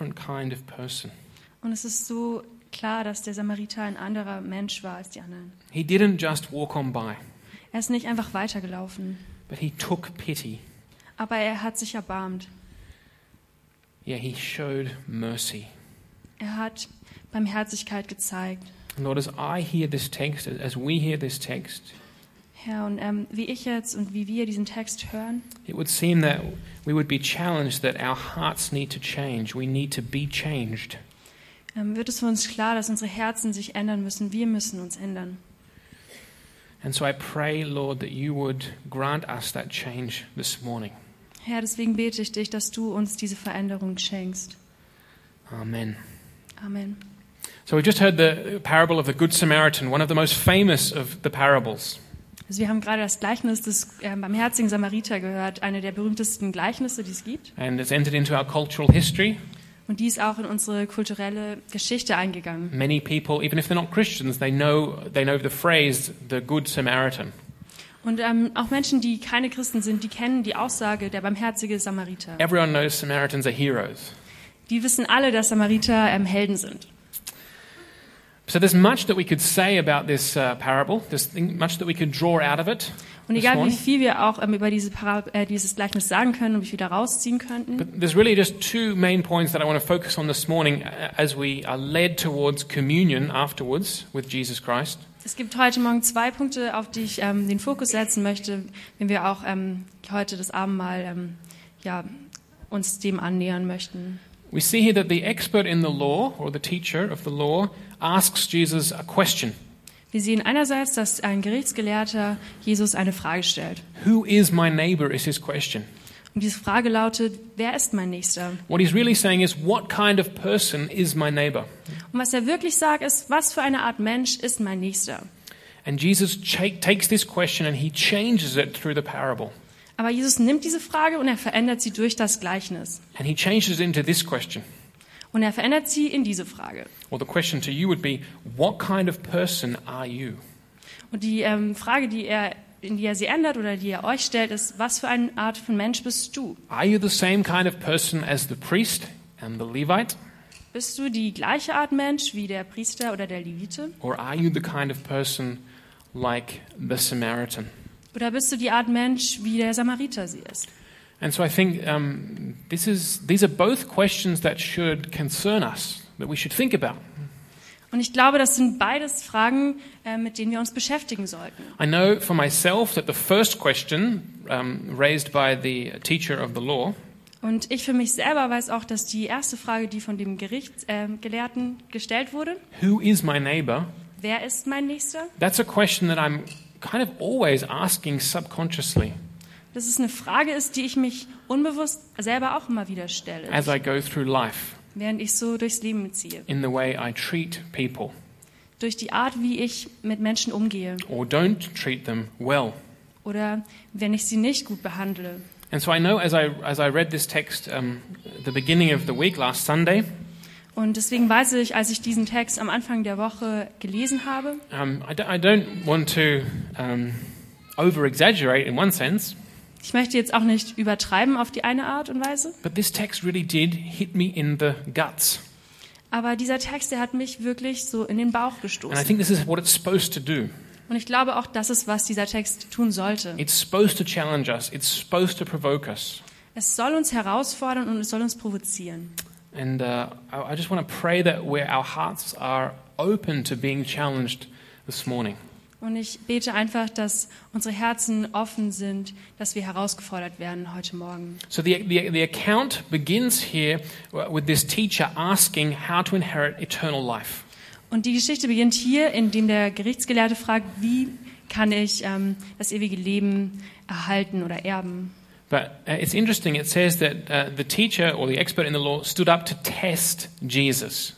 different kind of person. Und es ist so klar, dass der Samariter ein anderer Mensch war als die anderen. He didn't just walk on by, Er ist nicht einfach weitergelaufen, but he took pity. aber er hat sich erbarmt. Yeah, he showed mercy. Er hat Barmherzigkeit gezeigt. And Lord, as I hear this text, as we hear this text, Herr, und ähm, wie ich jetzt und wie wir diesen Text hören, it would seem that we would be challenged that our hearts need to change. We need to be changed. ähm, wird es für uns klar, dass unsere Herzen sich ändern müssen. Wir müssen uns ändern. And so I pray, Lord, that you would grant us that change this morning. Herr, deswegen bete ich dich, dass du uns diese Veränderung schenkst. Amen. Amen. So we just heard the parable of the Good Samaritan, one of the most famous of the parables. Also wir haben gerade das Gleichnis des äh, barmherzigen Samariter gehört, eine der berühmtesten Gleichnisse, die es gibt. And it's entered into our cultural history. Und die ist auch in unsere kulturelle Geschichte eingegangen. Many people, even if they're not Christians, they know, they know the phrase, the Good Samaritan. Und ähm, auch Menschen, die keine Christen sind, die kennen die Aussage der barmherzige Samariter. Everyone knows Samaritans are heroes. Die wissen alle, dass Samariter ähm, Helden sind. So there's much that we could say about this uh, parable. There's thing- much that we could draw out of it. Und egal wie viel wir auch ähm, über diese äh, dieses Gleichnis sagen können und wie viel da rausziehen könnten, But there's really just two main points that I want to focus on this morning uh, as we are led towards communion afterwards with Jesus Christ. es gibt heute Morgen zwei Punkte, auf die ich ähm, den Fokus setzen möchte, wenn wir auch ähm, heute das Abendmahl ähm, ja, uns dem annähern möchten. We see here that the expert in the law, or the teacher of the law, asks Jesus a question Wir sehen einerseits, dass ein Gerichtsgelehrter Jesus eine Frage stellt. Who is my neighbor? is his question. Und diese Frage lautet, wer ist mein Nächster? What he's really saying is, What kind of person is my neighbor? Und was er wirklich sagt, ist, was für eine Art Mensch ist mein Nächster? And Jesus takes this question and he changes it through the parable. Aber Jesus nimmt diese Frage und er verändert sie durch das Gleichnis. And he changes it into this question. Und er verändert sie in diese Frage. Well, the question to you would be, What kind of person are you? Und die ähm, Frage, die er, in die er sie ändert oder die er euch stellt, ist, was für eine Art von Mensch bist du? Are you the same kind of person as the priest and the Levite? Bist du die gleiche Art Mensch wie der Priester oder der Levite? Or are you the kind of person like the Samaritan? Oder bist du die Art Mensch, wie der Samariter sie ist? And so I think um, this is, these are both questions that should concern us, that we should think about. Und ich glaube, das sind beides Fragen, äh, mit denen wir uns beschäftigen sollten. I know for myself that the first question um, raised by the teacher of the law Und ich für mich selber weiß auch, dass die erste Frage, die von dem Gerichtsgelehrten äh, gestellt wurde, Who is my neighbor? wer ist mein Nächster? That's a question that I'm kind of always asking subconsciously Das ist eine Frage ist, die ich mich unbewusst selber auch immer wieder stelle, as I go through life während ich so durchs Leben ziehe. in the way I treat people Durch die Art, wie ich mit Menschen umgehe or don't treat them well. oder wenn ich sie nicht gut behandle. And so I know as I, as I read this text um, the beginning of the week last Sunday, Und deswegen weiß ich, als ich diesen Text am Anfang der Woche gelesen habe, um, I, don't, I don't want to um, over exaggerate in one sense, ich möchte jetzt auch nicht übertreiben auf die eine Art und Weise, but this text really did hit me in the guts. aber dieser Text, der hat mich wirklich so in den Bauch And I gestoßen. think this is what it's supposed to do. Und ich glaube auch, das ist, was dieser Text tun sollte. It's supposed to challenge us, it's supposed to provoke us. Es soll uns herausfordern und es soll uns provozieren. And uh, I just want to pray that where our hearts are open to being challenged this morning. Und ich bete einfach, dass unsere Herzen offen sind, dass wir herausgefordert werden heute Morgen. So the, the, the account begins here with this teacher asking how to inherit eternal life. Und die Geschichte beginnt hier, indem der Gerichtsgelehrte fragt, wie kann ich ähm, das ewige Leben erhalten oder erben? But uh, it's interesting, it says that uh, the teacher or the expert in the law stood up to test Jesus.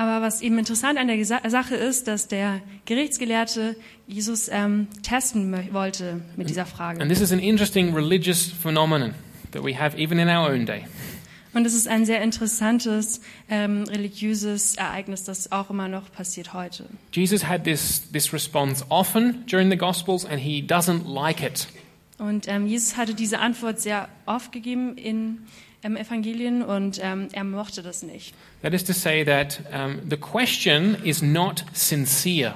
Aber was eben interessant an der Gesa Sache ist, dass der Gerichtsgelehrte Jesus ähm, testen wollte mit dieser Frage. And this is an interesting religious phenomenon that we have even in our own day. Und es ist ein sehr interessantes ähm, religiöses Ereignis, das auch immer noch passiert heute. Jesus had this, this response often during the Gospels, and he doesn't like it. Und ähm, Jesus hatte diese Antwort sehr oft gegeben in ähm, Evangelien und ähm, er mochte das nicht. That is to say that um, the question is not sincere.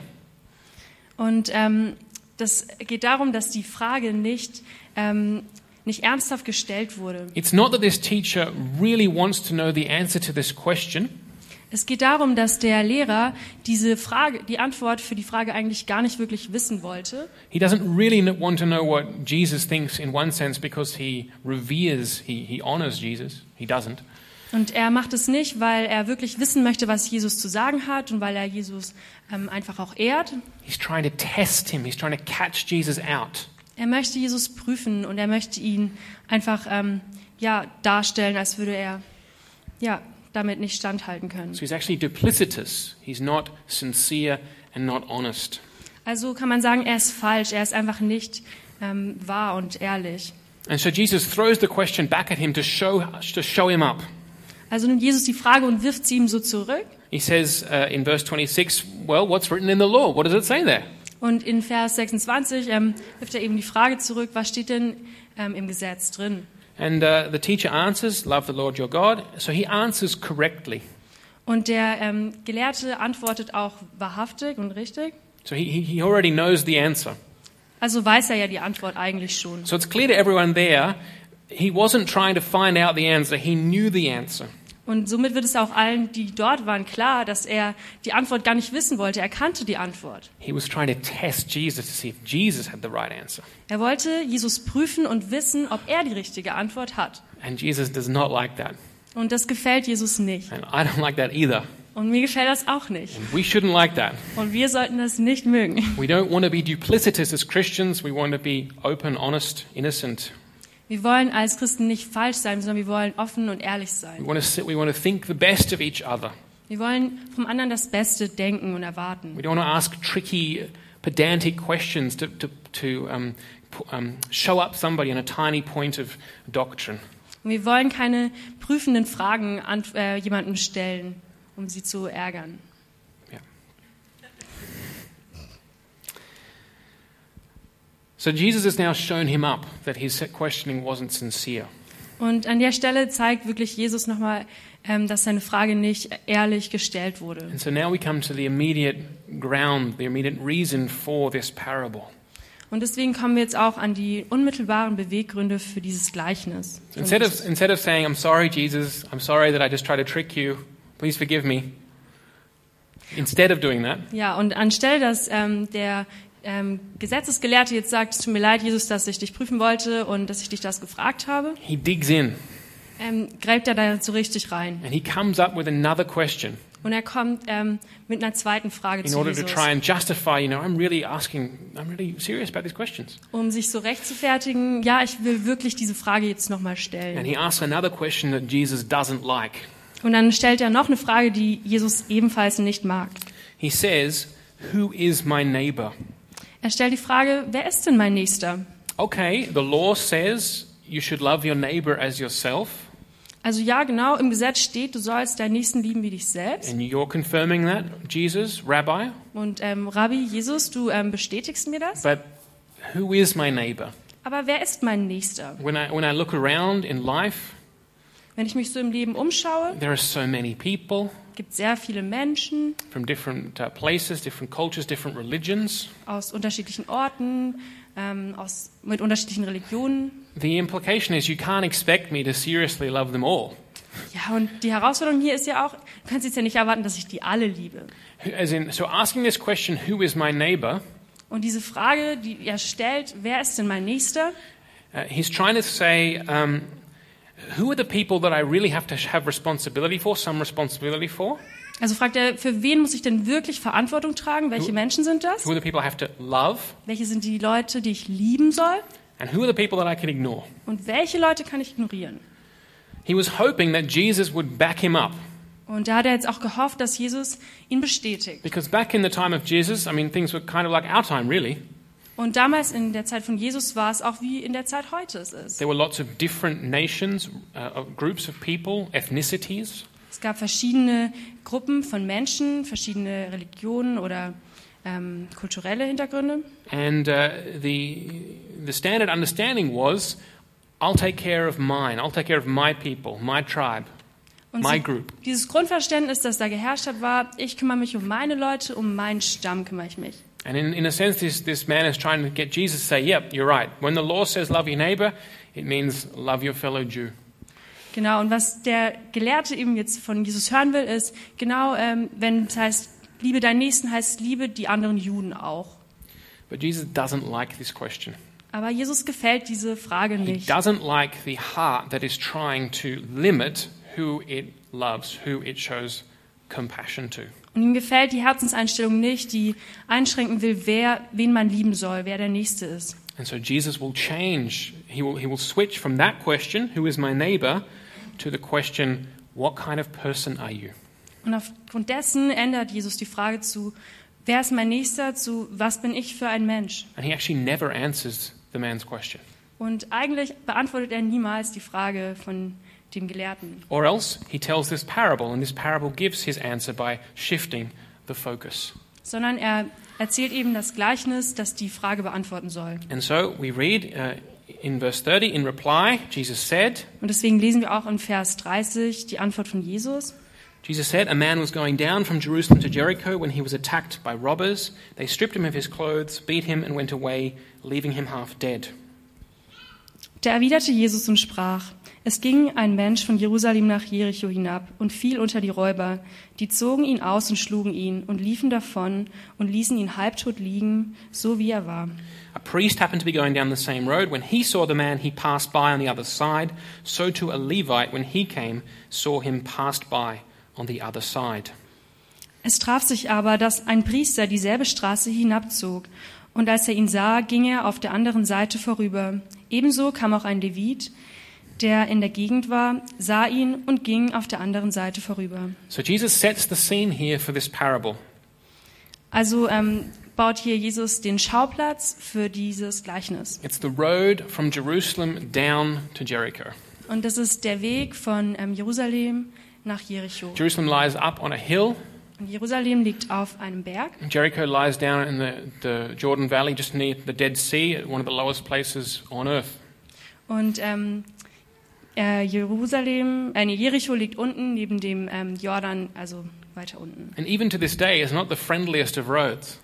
Und ähm, das geht darum, dass die Frage nicht, ähm, nicht ernsthaft gestellt wurde. It's not that this teacher really wants to know the answer to this question. Es geht darum, dass der Lehrer diese Frage, die Antwort für die Frage eigentlich gar nicht wirklich wissen wollte. He doesn't really want to know what Jesus thinks in one sense because he reveres, he, he honors Jesus. He doesn't. Und er macht es nicht, weil er wirklich wissen möchte, was Jesus zu sagen hat und weil er Jesus ähm, einfach auch ehrt. He's trying to test him, he's trying to catch Jesus out. Er möchte Jesus prüfen und er möchte ihn einfach ähm, ja, darstellen, als würde er ja, damit nicht standhalten können. So he's actually duplicitous. He's not sincere and not honest. Also kann man sagen, er ist falsch, er ist einfach nicht ähm, wahr und ehrlich. And so Jesus throws the question back at him to show, to show him up. Also nimmt Jesus die Frage und wirft sie ihm so zurück. He says uh, in verse 26, Well, what's written in the law? What does it say there? Und in Vers 26 ähm, wirft er eben die Frage zurück, was steht denn ähm, im Gesetz drin? And uh, the teacher answers, Love the Lord your God. So he answers correctly. Und der ähm, Gelehrte antwortet auch wahrhaftig und richtig. So he, he already knows the answer. Also weiß er ja die Antwort eigentlich schon. So it's clear to everyone there, he wasn't trying to find out the answer, he knew the answer. Und somit wird es auch allen, die dort waren, klar, dass er die Antwort gar nicht wissen wollte. Er kannte die Antwort. He was trying to test Jesus to see if Jesus had the right answer. Er wollte Jesus prüfen und wissen, ob er die richtige Antwort hat. And Jesus does not like that. Und das gefällt Jesus nicht. And I don't like that either. Und mir gefällt das auch nicht. And we shouldn't like that. Und wir sollten das nicht mögen. We don't want to be duplicitous as Christians. We want to be open, honest, innocent. Wir wollen als Christen nicht falsch sein, sondern wir wollen offen und ehrlich We sein. want to, we want to think the best of each other. Wir wollen vom anderen das Beste denken und erwarten. We don't want to ask tricky, pedantic questions to, to, to um, um, show up somebody on a tiny point of doctrine. Und wir wollen keine prüfenden Fragen an äh, jemandem stellen, um sie zu ärgern. So Jesus has now shown him up that his questioning wasn't sincere. Und an der Stelle zeigt wirklich Jesus nochmal, ähm, dass seine Frage nicht ehrlich gestellt wurde. And so now we come to the immediate ground, the immediate reason for this parable. Und deswegen kommen wir jetzt auch an die unmittelbaren Beweggründe für dieses Gleichnis. So instead of, instead of saying, I'm sorry, Jesus, I'm sorry that I just tried to trick you, please forgive me, instead of doing that, Ja, und anstelle, dass ähm, der ähm, Gesetzesgelehrte jetzt sagt, es tut mir leid, Jesus, dass ich dich prüfen wollte und dass ich dich das gefragt habe, he digs in ähm, greift er da so richtig rein. and he comes up with another question Und er kommt ähm, mit einer zweiten Frage in zu order to Jesus, try and justify, you know, I'm really asking, I'm really serious about these questions. um sich so rechtfertigen, ja, ich will wirklich diese Frage jetzt nochmal And stellen. he asks another question that Jesus doesn't like. Und dann stellt er noch eine Frage, die Jesus ebenfalls nicht mag. He says, Who is my neighbor? Er stellt die Frage, wer ist denn mein Nächster? Okay, the law says you should love your neighbor as yourself, Also ja, genau, im Gesetz steht, du sollst deinen Nächsten lieben wie dich selbst. and you're confirming that, Jesus, Rabbi. Und ähm, Rabbi, Jesus, du ähm, bestätigst mir das? But who is my neighbor? Aber wer ist mein Nächster? When I, when I look around in life, Wenn ich mich so im Leben umschaue, there are so many people gibt sehr viele Menschen from different uh, places, different cultures, different religions. aus unterschiedlichen Orten, ähm, aus, mit unterschiedlichen Religionen. The implication is you can't expect me to seriously love them all. Ja, und die Herausforderung hier ist ja auch, du kannst jetzt ja nicht erwarten, dass ich die alle liebe. As in, so asking this question, who is my neighbor, Und diese Frage, die er stellt, wer ist denn mein Nächster? uh, he's trying to say, um, who are the people that I really have to have responsibility for, some responsibility for? Also fragt er, für wen muss ich denn wirklich Verantwortung tragen? Welche Menschen sind das? Who are the people I have to love? Welche sind die Leute, die ich lieben soll? And who are the people that I can ignore? Und welche Leute kann ich ignorieren? He was hoping that Jesus would back him up. Und da hat er jetzt auch gehofft, dass Jesus ihn bestätigt. Because back in the time of Jesus, I mean, things were kind of like our time, really. Und damals in der Zeit von Jesus war es auch wie in der Zeit heute es ist. There were lots of different nations, uh, groups of people, ethnicities. Es gab verschiedene Gruppen von Menschen, verschiedene Religionen oder ähm, kulturelle Hintergründe. And uh, the, the standard understanding was I'll take care of mine. I'll take care of my people, my tribe, Und my group. dieses Grundverständnis, das da geherrscht hat, war, ich kümmere mich um meine Leute, um meinen Stamm kümmere ich mich. And in, in a sense, this, this man is trying to get Jesus to say, yep, you're right. When the law says love your neighbor, it means love your fellow Jew. Genau, und was der Gelehrte eben jetzt von Jesus hören will, ist, genau, ähm, wenn es heißt, liebe deinen Nächsten, heißt, liebe die anderen Juden auch. But Jesus doesn't like this question. Aber Jesus gefällt diese Frage He nicht. doesn't like the heart that is trying to limit who it loves, who it shows compassion to. Und ihm gefällt die Herzenseinstellung nicht, die einschränken will, wer, wen man lieben soll, wer der Nächste ist. And so Jesus will change, he will, he will switch from that question, who is my neighbor, to the question, what kind of person are you? Und aufgrund dessen ändert Jesus die Frage zu, wer ist mein Nächster, zu, was bin ich für ein Mensch? And he actually never answers the man's question. Und eigentlich beantwortet er niemals die Frage von dem Gelehrten. Or else he tells this parable, and this parable gives his answer by shifting the focus. sondern er erzählt eben das Gleichnis, das die Frage beantworten soll. And so we read uh, in verse 30, in reply, Jesus said, Und deswegen lesen wir auch in Vers 30 die Antwort von Jesus. Jesus said, A man was going down from Jerusalem to Jericho when he was attacked by robbers. They stripped him of his clothes, beat him, and went away, leaving him half dead. Da erwiderte Jesus und sprach, es ging ein Mensch von Jerusalem nach Jericho hinab und fiel unter die Räuber. Die zogen ihn aus und schlugen ihn und liefen davon und ließen ihn halbtot liegen, so wie er war. A priest happened to be going down the same road. When he saw the man, he passed by on the other side. So too a Levite, when he came, saw him passed by on the other side. Es traf sich aber, dass ein Priester dieselbe Straße hinabzog, und als er ihn sah, ging er auf der anderen Seite vorüber. Ebenso kam auch ein Levit, der in der Gegend war, sah ihn und ging auf der anderen Seite vorüber. So Jesus sets the scene here for this parable. Also ähm, baut hier Jesus den Schauplatz für dieses Gleichnis. It's the road from Jerusalem down to Jericho. Und das ist der Weg von ähm, Jerusalem nach Jericho. Jerusalem lies up on a hill. Und Jerusalem liegt auf einem Berg Jericho lies down in the, the Jordan Valley, just near the Dead Sea, one of the lowest places on earth. und ähm, äh, Jerusalem, äh, Jericho liegt unten neben dem ähm, Jordan, also weiter unten. And even to this day, it's not the friendliest of roads.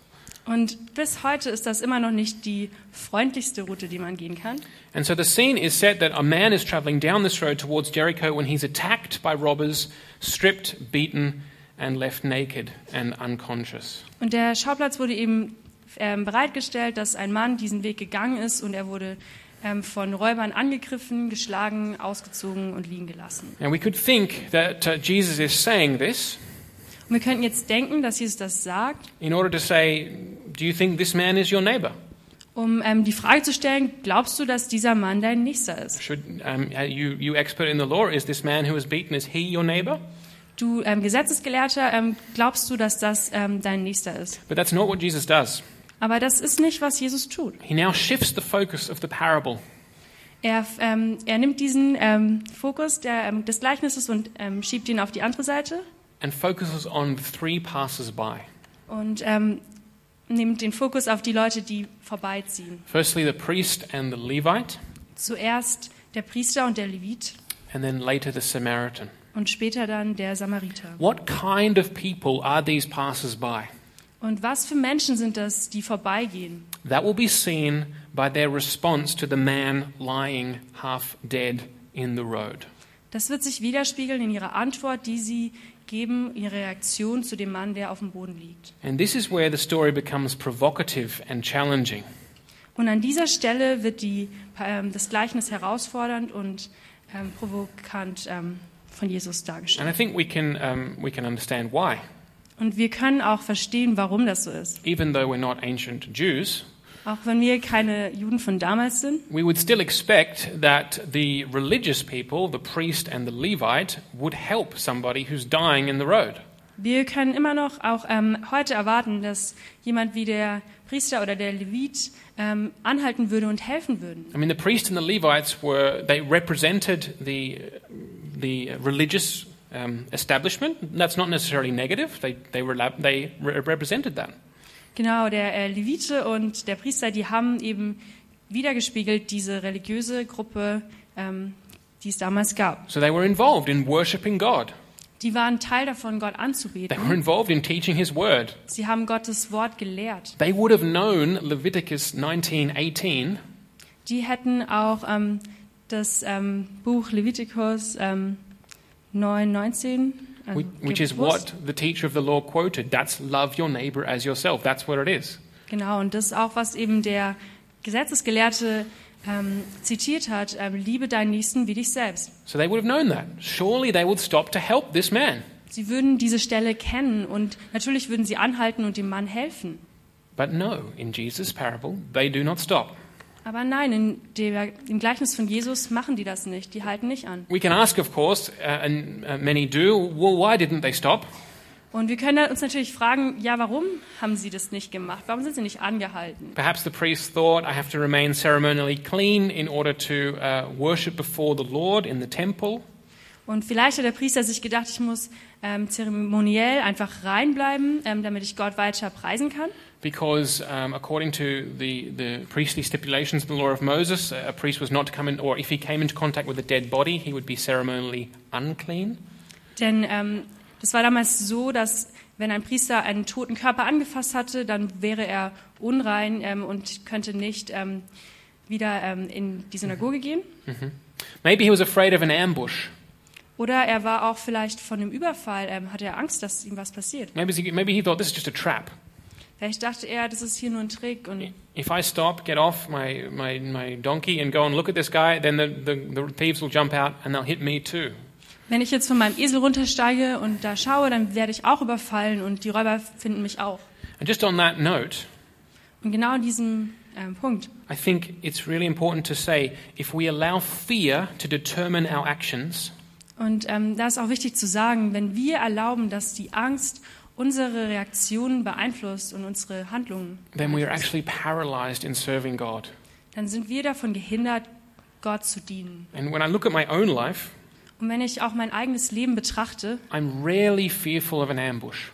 Und bis heute ist das immer noch nicht die freundlichste Route, die man gehen kann. And so the scene is set that a man is traveling down this road towards Jericho when he's attacked by robbers, stripped, beaten, and left naked and unconscious. Und der Schauplatz wurde eben ähm, bereitgestellt, dass ein Mann diesen Weg gegangen ist und er wurde von Räubern angegriffen, geschlagen, ausgezogen und liegen gelassen. Now we could think that uh, Jesus is saying this Und wir könnten jetzt denken, dass Jesus das sagt, in order to say, Do you think this man is your neighbor? um ähm, die Frage zu stellen, glaubst du, dass dieser Mann dein Nächster ist? Should um, uh, you, you expert in the law, is this man who was beaten, is he your neighbor? Du ähm, Gesetzesgelehrter, ähm, glaubst du, dass das ähm, dein Nächster ist? But that's not what Jesus does. Aber das ist nicht, was Jesus tut. He now shifts the focus of the parable. Er, ähm, er nimmt diesen ähm, Fokus der, ähm, des Gleichnisses und ähm, schiebt ihn auf die andere Seite and focuses on three passers-by. und ähm, nimmt den Fokus auf die Leute, die vorbeiziehen. Firstly, the priest and the Levite, Zuerst der Priester und der Levit and then later the Samaritan. und später dann der Samariter. What kind of people are these passers-by? Und was für Menschen sind das, die vorbeigehen? That will be seen by their response to the man lying half dead in the road. Das wird sich widerspiegeln in ihrer Antwort, die sie geben, ihre Reaktion zu dem Mann, der auf dem Boden liegt. And this is where the story becomes provocative and challenging. Und an dieser Stelle wird die, ähm, das Gleichnis herausfordernd und ähm, provokant ähm, von Jesus And dargestellt. I think we can, um, we can understand why. Und wir können auch verstehen, warum das so ist. Even though we're not ancient Jews, Auch wenn wir keine Juden von damals sind, we would still expect that the religious people, the priest and the Levite, would help somebody who's dying in the road. wir können immer noch auch ähm, heute erwarten, dass jemand wie der Priester oder der Levit ähm, anhalten würde und helfen würden. I mean, the priests and the Levites were, they represented the, the religious um, establishment. That's not necessarily negative, they, they, were, they re- represented that. Genau, der äh, Levite und der Priester, die haben eben wiedergespiegelt diese religiöse Gruppe ähm, die es damals gab. So they were involved in worshipping God. Die waren Teil davon, Gott They were anzubeten. involved in teaching His word. Sie haben Gottes Wort gelehrt. They would have known Leviticus 19:18, Die hätten auch ähm, das ähm, Buch Levitikus ähm, 9, 19 ähm, which, which is what the teacher of the law quoted. That's love your neighbor as yourself. That's what it is. Genau, und das ist auch, was eben der Gesetzesgelehrte ähm, zitiert hat. Ähm, liebe deinen Nächsten wie dich selbst. So they would have known that. Surely they would stop to help this man. Sie würden diese Stelle kennen und natürlich würden sie anhalten und dem Mann helfen. But no, in Jesus' parable, they do not stop. Aber nein, in der, im Gleichnis von Jesus machen die das nicht. Die halten nicht an. We can ask, of course, uh, and uh, many do, well, why didn't they stop? Und wir können uns natürlich fragen, ja, warum haben sie das nicht gemacht? Warum sind sie nicht angehalten? Perhaps the priest thought, I have to remain ceremonially clean in order to uh, worship before the Lord in the temple. Und vielleicht hat der Priester sich gedacht, ich muss ähm, zeremoniell einfach reinbleiben, ähm, damit ich Gott weiter preisen kann. Because um, according to the, the priestly stipulations of the law of Moses, a priest was not to come in, or if he came into contact with a dead body, he would be ceremonially unclean. Denn ähm, das war damals so, dass wenn ein Priester einen toten Körper angefasst hatte, dann wäre er unrein ähm, und könnte nicht ähm, wieder ähm, in die Synagoge gehen. Maybe he was afraid of an ambush. Oder er war auch vielleicht von einem Überfall, ähm, hatte er Angst, dass ihm was passiert. Maybe he, maybe he thought this is just a trap. Vielleicht dachte er, das ist hier nur ein Trick. Und If I stop, get off my, my, my donkey and go and look at this guy, then the, the, the thieves will jump out and they'll hit me too. wenn ich jetzt von meinem Esel runtersteige und da schaue, dann werde ich auch überfallen und die Räuber finden mich auch. And just on that note, Und genau an diesem ähm, Punkt I think it's really important to say if we allow fear to determine our actions, Und ähm, da ist auch wichtig zu sagen, wenn wir erlauben, dass die Angst unsere Reaktionen beeinflusst und unsere Handlungen, then we are actually paralyzed in serving God. dann sind wir davon gehindert, Gott zu dienen. And when I look at my own life, Und wenn ich auch mein eigenes Leben betrachte, I'm rarely fearful of an ambush.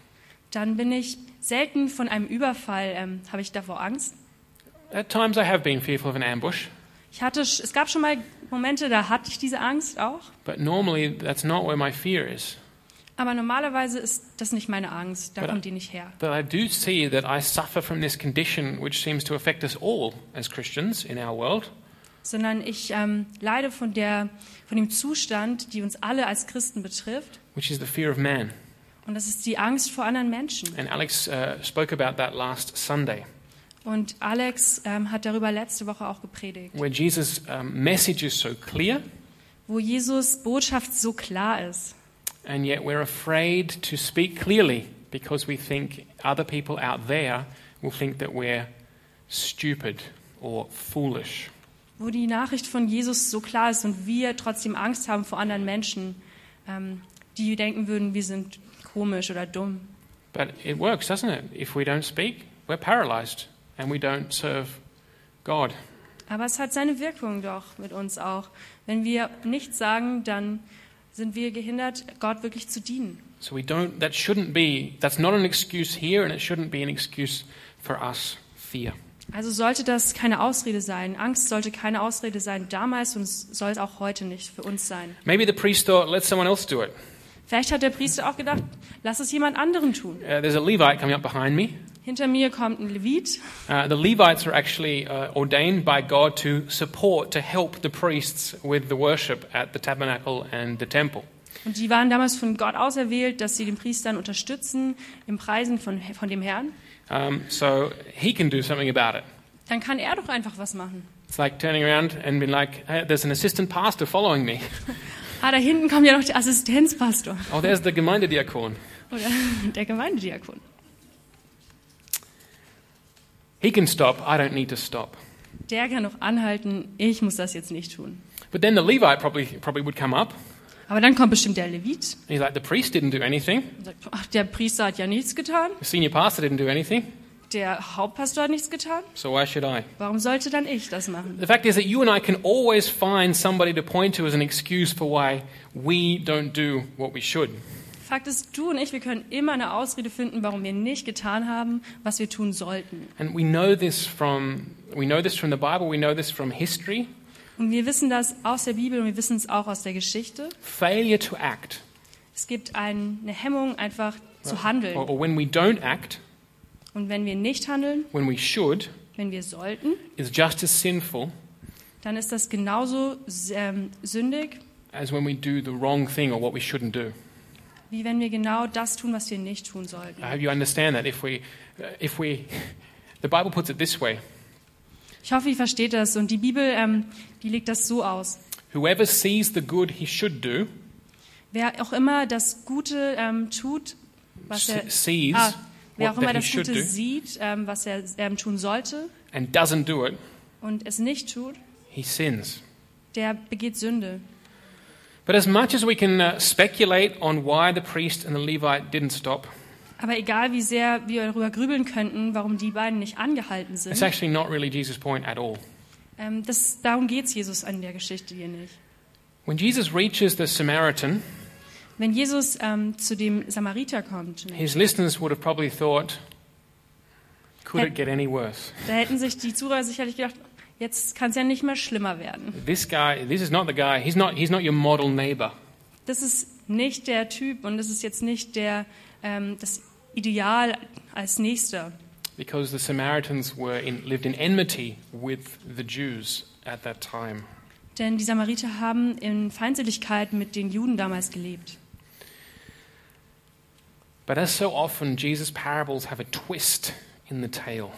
dann bin ich selten von einem Überfall, ähm, habe ich davor Angst. At times I have been fearful of an ambush, Ich hatte, es gab schon mal Momente, da hatte ich diese Angst auch. but normally that's not where my fear is. Aber normalerweise ist das nicht meine Angst, da kommt die nicht her. But I do see that I suffer from this condition which seems to affect us all as Christians in our world. Sondern ich ähm, leide von, der, von dem Zustand, die uns alle als Christen betrifft. which is the fear of man. Und das ist die Angst vor anderen Menschen. And Alex uh, spoke about that last Sunday, Und Alex ähm, hat darüber letzte Woche auch gepredigt, where Jesus' um, message is so clear, wo Jesus Botschaft so klar ist. And yet we're afraid to speak clearly because we think other people out there will think that we're stupid or foolish. Wo die Nachricht von Jesus so klar ist und wir trotzdem Angst haben vor anderen Menschen, ähm, die denken würden, wir sind komisch oder dumm. But it works, doesn't it? If we don't speak, we're paralyzed and we don't serve God. Aber es hat seine Wirkung doch mit uns auch. Wenn wir nichts sagen, dann sind wir gehindert, Gott wirklich zu dienen. So we don't, that shouldn't be, that's not an excuse here and it shouldn't be an excuse for us, fear. Also sollte das keine Ausrede sein. Angst sollte keine Ausrede sein damals und es soll es auch heute nicht für uns sein. Maybe the priest thought, let someone else do it. Vielleicht hat der Priester auch gedacht, lass es jemand anderen tun. Uh, there's a Levite coming up behind me. Hinter mir kommt ein Levit. Uh, the Levites are actually uh, ordained by God to support, to help the priests with the worship at the tabernacle and the temple. Und die waren damals von Gott auserwählt, dass sie den Priestern unterstützen im Preisen von, von dem Herrn. Um, so he can do something about it. Dann kann er doch einfach was machen. It's like turning around and being like, hey, there's an assistant pastor following me. Ah, da hinten kommt ja noch der Assistenzpastor Oh, there's the Gemeindediakon. oder der Gemeindediakon. He can stop. I don't need to stop. Der kann noch anhalten, ich muss das jetzt nicht tun. But then the Levite probably, probably would come up. Aber dann kommt bestimmt der Levit He's like, the priest didn't do anything. sagt, ach, der Priester hat ja nichts getan, The senior pastor didn't do anything. der Hauptpastor hat nichts getan. So why should I? Warum sollte dann ich das machen? The fact is that you and I can always find somebody to point to as an excuse for why we don't do what we should. Fakt ist, du und ich, wir können immer eine Ausrede finden, warum wir nicht getan haben, was wir tun sollten. And we know this from we know this from the Bible, we know this from history. Und wir wissen das aus der Bibel und wir wissen es auch aus der Geschichte. Failure to act, Es gibt ein, eine Hemmung, einfach zu handeln. or, or when we don't act, Und wenn wir nicht handeln, when we should, wenn wir sollten, is just as sinful dann ist das genauso ähm, sündig, as when we do the wrong thing or what we shouldn't do. Wie wenn wir genau das tun, was wir nicht tun sollten. I hope you understand that. If we, uh, if we, the Bible puts it this way: Ich hoffe, ihr versteht das. Und die Bibel, ähm, die legt das so aus. Whoever sees the good he should do, Wer auch immer das Gute ähm, tut, was er, sees ah, wer auch immer das Gute do, sieht, ähm, was er ähm, tun sollte and doesn't do it, und es nicht tut, he sins. der begeht Sünde. But as much as we can uh, speculate on why the priest and the Levite didn't stop, Aber egal, wie sehr wir darüber grübeln könnten, warum die beiden nicht angehalten it's sind, actually not really Jesus' point at all. ähm, das, darum geht es Jesus an der Geschichte hier nicht. When Jesus reaches the Samaritan, Wenn Jesus ähm, zu dem Samariter kommt, his listeners would have probably thought, could it get any worse? da hätten sich die Zuhörer sicherlich gedacht, jetzt kann es ja nicht mehr schlimmer werden. This guy, this is not the guy, he's not, he's not your model neighbor. Das ist nicht der Typ und das ist jetzt nicht der, ähm, das Ideal als Nächster. Because the Samaritans were in, lived in enmity with the Jews at that time. Denn die Samariter haben in Feindseligkeit mit den Juden damals gelebt. But as so often, Jesus' parables have a twist in the tale.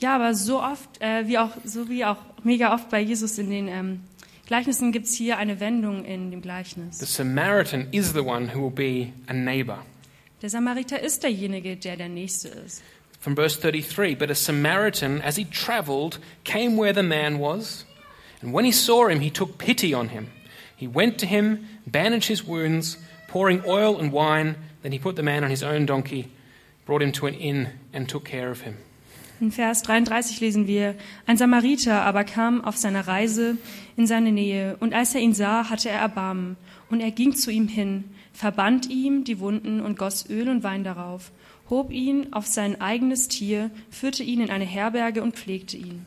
Ja, aber so oft, äh, wie auch, so wie auch mega oft bei Jesus in den ähm, Gleichnissen gibt es hier eine Wendung in dem The Gleichnis. Samaritan is the one who will be a neighbor. Der Samariter ist derjenige, der der Nächste ist. From verse 33 But a Samaritan, as he traveled, came where the man was. And when he saw him, he took pity on him. He went to him, bandaged his wounds, pouring oil and wine. Then he put the man on his own donkey, brought him to an inn, and took care of him. In Vers 33 lesen wir, ein Samariter aber kam auf seiner Reise in seine Nähe, und als er ihn sah, hatte er Erbarmen, und er ging zu ihm hin, verband ihm die Wunden und goss Öl und Wein darauf, hob ihn auf sein eigenes Tier, führte ihn in eine Herberge und pflegte ihn.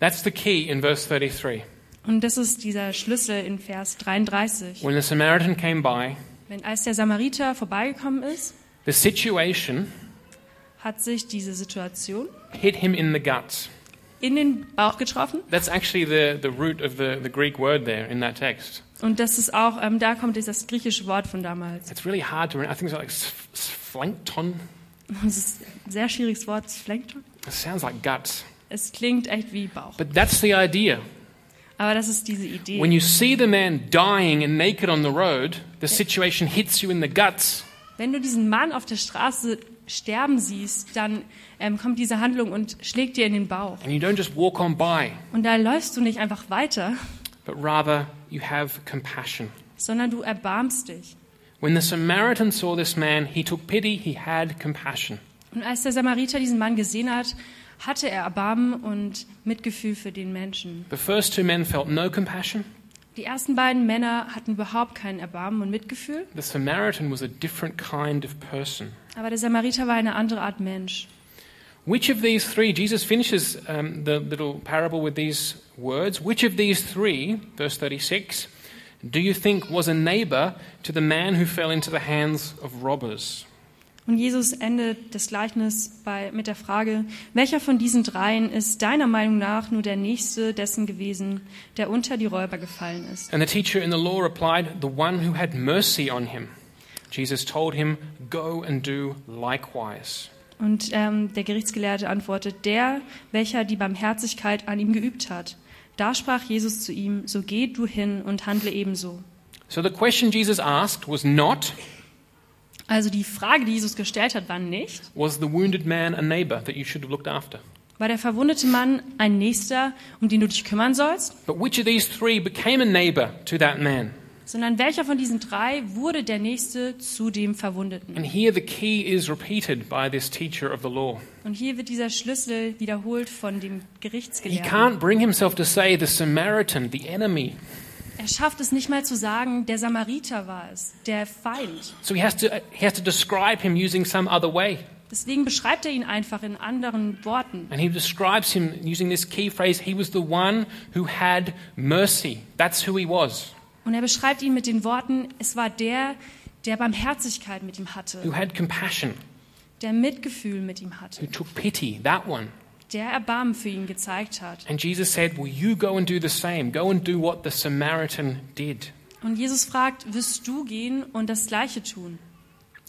That's the key in verse 33. Und das ist dieser Schlüssel in Vers 33. When the Samaritan came by, Wenn als der Samariter vorbeigekommen ist, the situation hat sich diese Situation hit him in the guts. in den Bauch getroffen. That's actually the, the root of the, the Greek word there in that text. Und das ist auch, ähm, da kommt dieses griechische Wort von damals. It's really hard to, I think it's like s- sphlenkton. Das ist ein sehr schwieriges Wort, Sphlankton. It sounds like guts. Es klingt echt wie Bauch. But that's the idea. Aber das ist diese Idee. When you see the man dying and naked on the road, the situation hits you in the guts. Wenn du diesen Mann auf der Straße sterben siehst, dann ähm, kommt diese Handlung und schlägt dir in den Bauch. And you don't just walk on by, Und da läufst du nicht einfach weiter, but rather you have compassion. sondern du erbarmst dich. When the Samaritan saw this man, he took pity, he had compassion. Und als der Samariter diesen Mann gesehen hat, hatte er Erbarmen und Mitgefühl für den Menschen. The first two men felt no compassion. Die ersten beiden Männer hatten überhaupt kein Erbarmen und Mitgefühl, The Samaritan was a different kind of person. Aber der Samariter war eine andere Art Mensch. Which of these three, Jesus finishes um, the little parable with these words, which of these three, verse 36, do you think was a neighbor to the man who fell into the hands of robbers? Und Jesus endet das Gleichnis bei, mit der Frage, welcher von diesen dreien ist deiner Meinung nach nur der Nächste dessen gewesen, der unter die Räuber gefallen ist? And the teacher in the law replied, The one who had mercy on him. Jesus told him, Go and do likewise. Und ähm, der Gerichtsgelehrte antwortet, der, welcher die Barmherzigkeit an ihm geübt hat. Da sprach Jesus zu ihm, so geh du hin und handle ebenso. So the question Jesus asked was not, Also die Frage, die Jesus gestellt hat, war nicht, Was the wounded man a neighbor that you should have looked after? war der verwundete Mann ein Nächster, um den du dich kümmern sollst, But which of these three became a neighbor to that man? Sondern welcher von diesen drei wurde der Nächste zu dem Verwundeten? And here the key is repeated by this teacher of the law. Und hier wird dieser Schlüssel wiederholt von dem He Gerichtsgelehrten. can't bring himself to say the Samaritan, the enemy. Er schafft es nicht mal zu sagen, der Samariter war es, der Feind. So he has to, he has to describe him using some other way. Deswegen beschreibt er ihn einfach in anderen Worten. And he describes him using this key phrase he was the one who had mercy. That's who he was, Und er beschreibt ihn mit den Worten, es war der, der Barmherzigkeit mit ihm hatte, who had compassion, der Mitgefühl mit ihm who hatte, took pity. That one. der Erbarmen für ihn gezeigt hat. And Jesus said, Will you go and do the same? Go and do what the Samaritan did. Und Jesus fragt, wirst du gehen und das Gleiche tun?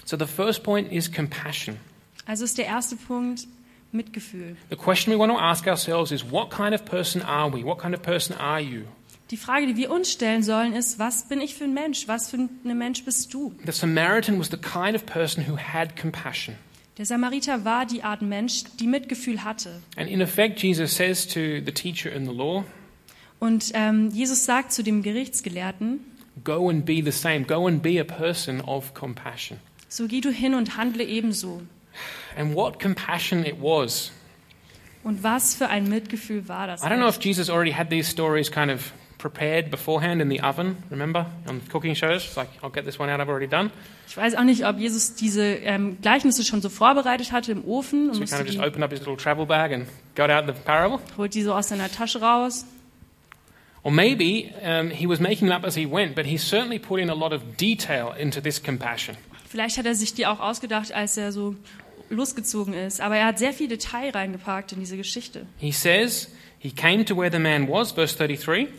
So the first point is compassion. Also ist der erste Punkt Mitgefühl. The question we want to ask ourselves is what kind of person are we? What kind of person are you? Die Frage, die wir uns stellen sollen, ist, was bin ich für ein Mensch? Was für ein Mensch bist du? The Samaritan was the kind of person who had compassion. Der Samariter war die Art Mensch, die Mitgefühl hatte. And in effect, Jesus says to the teacher in the law, Und ähm, Jesus sagt zu dem Gerichtsgelehrten, Go and be the same. Go and be a person of compassion. so geh du hin und handle ebenso. And what compassion it was. Und was für ein Mitgefühl war das? I don't know if Jesus already had these stories kind of prepared beforehand in the oven, remember, on cooking shows? It's like, I'll get this one out I've already done. Ich weiß auch nicht, ob Jesus diese ähm, Gleichnisse schon so vorbereitet hatte im Ofen und So he kind of just opened up his little travel bag and got out the parable. holt die so aus seiner Tasche raus. Or maybe um, he was making them up as he went, but he certainly put in a lot of detail into this compassion. Vielleicht hat er sich die auch ausgedacht, als er so losgezogen ist. Aber er hat sehr viel Detail reingepackt in diese Geschichte. He says, He came to where the man was, verse 33,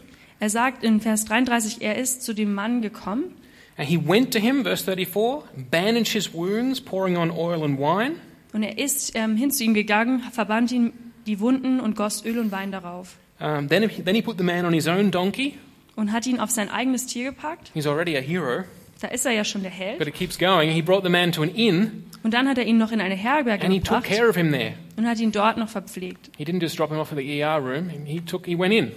Er sagt in Vers 33, er ist zu dem Mann gekommen and he went to him, verse 34, bandaged his wounds, pouring on oil and wine. und er ist ähm, hin zu ihm gegangen, verband ihm die Wunden und goss Öl und Wein darauf Um, then, he, then he put the man on his own donkey. und hat ihn auf sein eigenes Tier gepackt. He's already a hero, Da ist er ja schon der but Held. it keeps going. He brought the man to an inn Und dann hat er ihn noch in eine Herberge and he took gebracht care of him there. und hat ihn dort noch verpflegt. He didn't just drop him off at the ER room, he, took, he went in.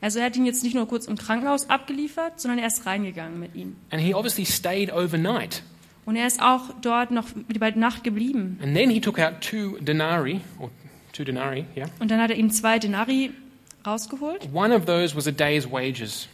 Also er hat ihn jetzt nicht nur kurz im Krankenhaus abgeliefert, sondern er ist reingegangen mit ihm. And he obviously stayed overnight. Und er ist auch dort noch bei Nacht geblieben. And then he took out two denarii, or two denarii, yeah. Und dann hat er ihm zwei Denari rausgeholt. One of those was a day's wages.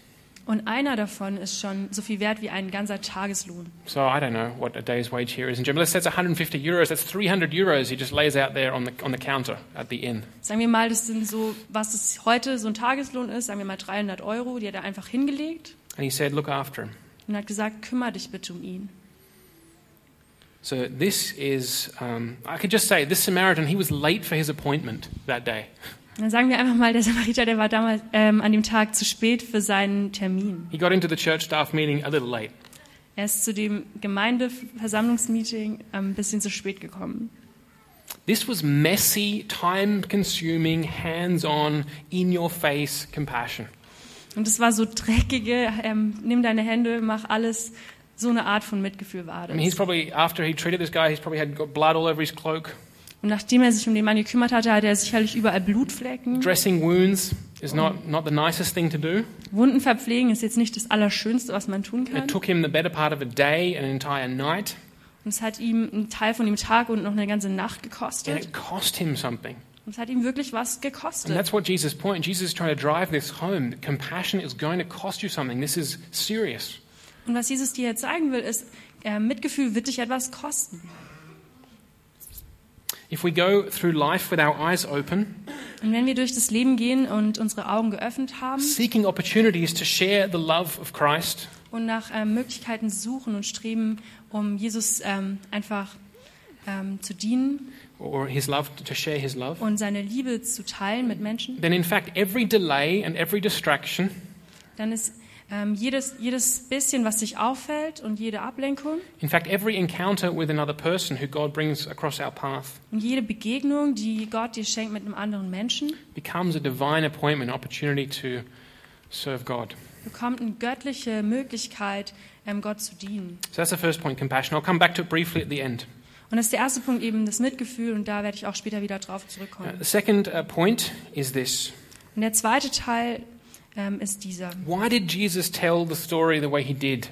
Und einer davon ist schon so viel wert wie ein ganzer Tageslohn. So I don't know what a day's wage here is in Germany. Let's say it's 150 euros. That's 300 euros he just lays out there on the, on the counter at the inn. Sagen wir mal, das sind so, was es heute so ein Tageslohn ist, sagen wir mal 300 Euro, die hat er einfach hingelegt And he said, look after him. und hat gesagt, kümmere dich bitte um ihn. So this is, um, I could just say, this Samaritan, he was late for his appointment that day. Dann sagen wir einfach mal, der Samariter, der war damals ähm, an dem Tag zu spät für seinen Termin. He got into the church staff meeting a little late. Er ist zu dem Gemeindeversammlungsmeeting ähm, ein bisschen zu spät gekommen. This was messy, time consuming, hands on, in your face compassion. Und es war so dreckige, ähm, nimm deine Hände, mach alles, so eine Art von Mitgefühl war I mean, he's das. probably, after he treated this guy, he's probably had got blood all over his cloak. Und nachdem er sich um den Mann gekümmert hatte, hatte er sicherlich überall Blutflecken. Dressing wounds is not, not the nicest thing to do. Wunden verpflegen ist jetzt nicht das Allerschönste, was man tun kann. It took him the better part of a day, an entire night, Und es hat ihm einen Teil von dem Tag und noch eine ganze Nacht and gekostet. it cost him something. Und es hat ihm wirklich was And gekostet. that's what Jesus' point. Jesus is trying to drive this home. Compassion is going to cost you something. This is serious. Und was Jesus dir jetzt zeigen will, ist, äh, Mitgefühl wird dich etwas kosten. If we go through life with our eyes open, Und wenn wir durch das Leben gehen und unsere Augen geöffnet haben seeking opportunities to share the love of Christ, und nach ähm, Möglichkeiten suchen und streben, um Jesus ähm, einfach ähm, zu dienen or his love, to share his love, und seine Liebe zu teilen mit Menschen, then in fact, every delay and every distraction dann ist ähm, jedes, jedes bisschen, was dich auffällt und jede Ablenkung In fact, every encounter with another person who God brings across our path und jede Begegnung, die Gott dir schenkt mit einem anderen Menschen, becomes a divine appointment, opportunity to serve God. bekommt eine göttliche Möglichkeit, ähm, Gott zu dienen. So that's the first point, compassion. I'll come back to it briefly at the end. Und das ist der erste Punkt eben das Mitgefühl und da werde ich auch später wieder drauf Uh, zurückkommen. the second uh, point is this Und der zweite Teil ähm, ist dieser. Why did Jesus tell the story the way he did?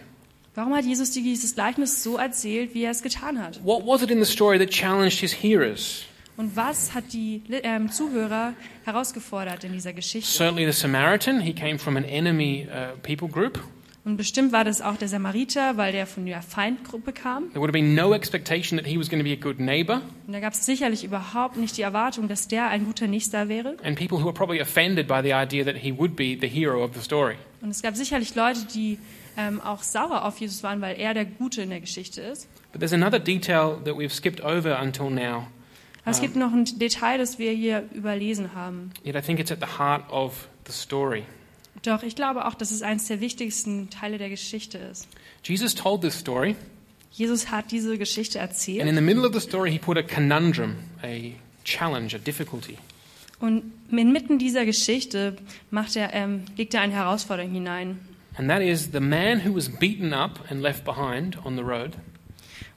Warum hat Jesus dieses Gleichnis so erzählt, wie er es getan hat? What was it in the story that challenged his hearers? Und was hat die ähm, Zuhörer herausgefordert in dieser Geschichte? Certainly the Samaritan, he came from an enemy uh, people group. Und bestimmt war das auch der Samariter, weil der von der Feindgruppe kam. There would have been no expectation that he was going to be a good neighbor, Und da gab es sicherlich überhaupt nicht die Erwartung, dass der ein guter Nächster wäre. and people who were probably offended by the idea that he would be the hero of the story. Und es gab sicherlich Leute, die ähm, auch sauer auf Jesus waren, weil er der Gute in der Geschichte ist. But there's another detail that we've skipped over until now, Aber es gibt noch ein Detail, das wir hier überlesen haben. yet I think it's at the heart of the story. Doch ich glaube auch, dass es eines der wichtigsten Teile der Geschichte ist. Jesus told this story, Jesus hat diese Geschichte and erzählt in the middle of the story, he put a conundrum, a challenge, a difficulty. und inmitten dieser Geschichte macht er, ähm, legt er eine Herausforderung hinein. And that is the man who was beaten up and left behind on the road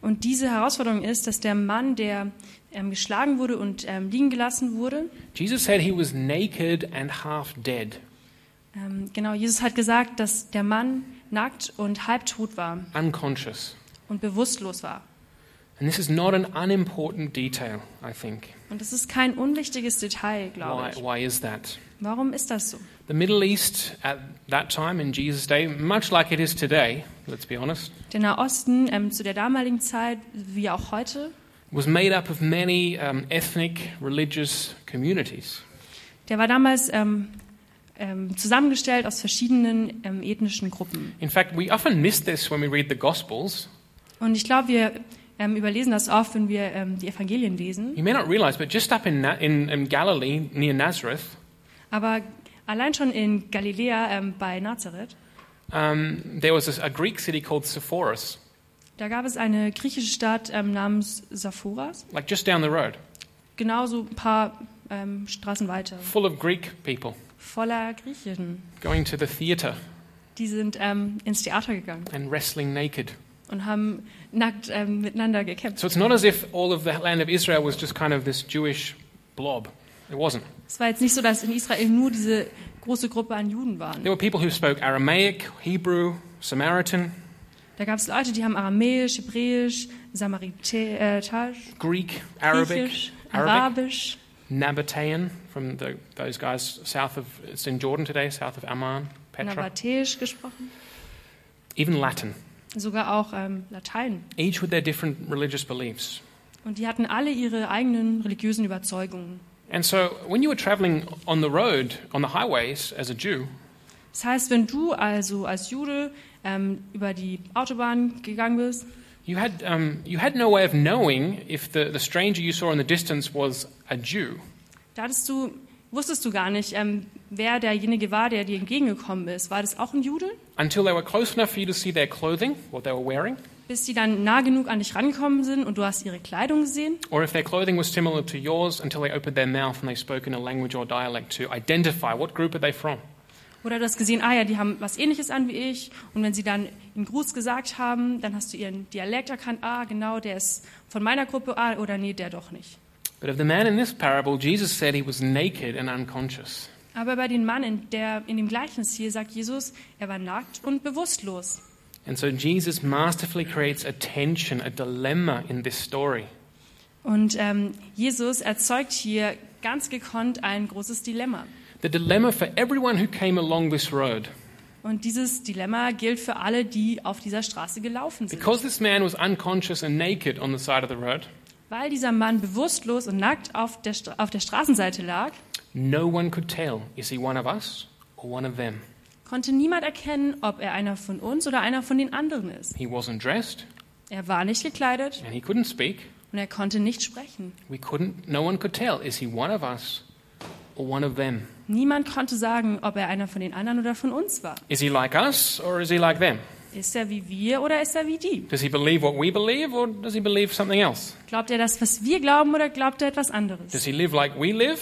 Und diese Herausforderung ist, dass der Mann, der ähm, geschlagen wurde und ähm, liegen gelassen wurde, Jesus said he was naked and half dead, ähm, genau, Jesus hat gesagt, dass der Mann nackt und halbtot war unconscious. und bewusstlos war. And this is not an unimportant detail, I think. Und das ist kein unwichtiges Detail, glaube Why, ich. why is that? Warum ist das so? The Middle East at that time in Jesus' day, much like it is today, let's be honest, Der Nahosten ähm, zu der damaligen Zeit, wie auch heute, was made up of many um, ethnic, religious communities. der war damals ähm, ähm, zusammengestellt aus verschiedenen ähm, ethnischen Gruppen. In fact, we often miss this when we read the Gospels. Und ich glaube, wir ähm, überlesen das oft, wenn wir ähm, die Evangelien lesen. You may not realize, but just up in, Na- in, in Galilee, near Nazareth, Aber allein schon in Galiläa ähm, bei Nazareth, there was a, a Greek city called Sepphoris, da gab es eine griechische Stadt ähm, namens Saphoras, like just down the road, genauso ein paar Straßen weiter, full of Greek people voller Griechen. going to the theatre Die sind ähm, ins Theater gegangen and wrestling naked. und haben nackt ähm, miteinander gekämpft. So it's not as if all of the land of Israel was just kind of this Jewish blob. It wasn't. Es war jetzt nicht so, dass in Israel nur diese große Gruppe an Juden waren. There were people who spoke Aramaic, Hebrew, Samaritan, Da gab es Leute, die haben Aramäisch, Hebräisch, Samaritanisch, Greek, Arabic, Griechisch, Arabic, Arabisch, Nabatean from the, those guys south of, it's in Jordan today, south of Amman, Petra, Nabatäisch gesprochen, even Latin, sogar auch ähm, Latein. each with their different religious beliefs. Und die hatten alle ihre eigenen religiösen Überzeugungen. And so when you were traveling on the road, on the highways as a Jew, Das heißt, wenn du also als Jude ähm, über die Autobahn gegangen bist, you had, um, you had no way of knowing if the, the stranger you saw in the distance was a Jew. da hattest du, wusstest du gar nicht, ähm, wer derjenige war, der dir entgegengekommen ist. War das auch ein Jude? until they were close enough for you to see their clothing, what they were wearing, Bis die dann nah genug an dich rangekommen sind und du hast ihre Kleidung gesehen? or if their clothing was similar to yours until they opened their mouth and they spoke in a language or dialect to identify what group are they from. Oder du hast gesehen, ah ja, die haben was ähnliches an wie ich. Und wenn sie dann einen Gruß gesagt haben, dann hast du ihren Dialekt erkannt, ah genau, der ist von meiner Gruppe, ah oder nee, der doch nicht. But of the man in this parable, Jesus said he was naked and unconscious. Aber bei dem Mann in, der, in dem Gleichnis hier sagt Jesus, er war nackt und bewusstlos. And so Jesus masterfully creates a tension, a dilemma in this story. Und ähm, Jesus erzeugt hier ganz gekonnt ein großes Dilemma. The dilemma for everyone who came along this road. Und dieses Dilemma gilt für alle, die auf dieser Straße gelaufen sind. Because this man was unconscious and naked on the side of the road, Weil dieser Mann bewusstlos und nackt auf der, Stra- auf der Straßenseite lag, no one could tell is he one of us or one of them? konnte niemand erkennen, ob er einer von uns oder einer von den anderen ist. He wasn't dressed Er war nicht gekleidet and he couldn't speak. und er konnte nicht sprechen. We couldn't, no one could tell is he one of us or one of them? Niemand konnte sagen, ob er einer von den anderen oder von uns war. Is he like us or is he like them? Ist er wie wir oder ist er wie die? Does he believe what we believe or does he believe something else? Glaubt er das, was wir glauben oder glaubt er etwas anderes? Does he live like we live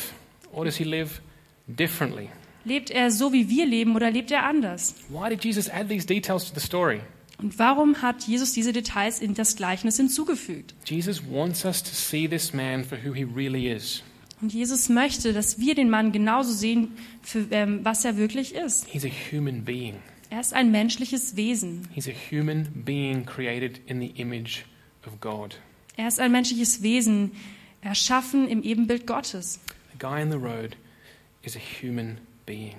or does he live differently? Lebt er so, wie wir leben oder lebt er anders? Why did Jesus add these details to the story? Und warum hat Jesus diese Details in das Gleichnis hinzugefügt? Jesus wants us to see this man for who he really is. Und Jesus möchte, dass wir den Mann genauso sehen, für, ähm, was er wirklich ist. He's a human being. Er ist ein menschliches Wesen. He's a human being created in the image of God. Er ist ein menschliches Wesen, erschaffen im Ebenbild Gottes. The guy in the road is a human being.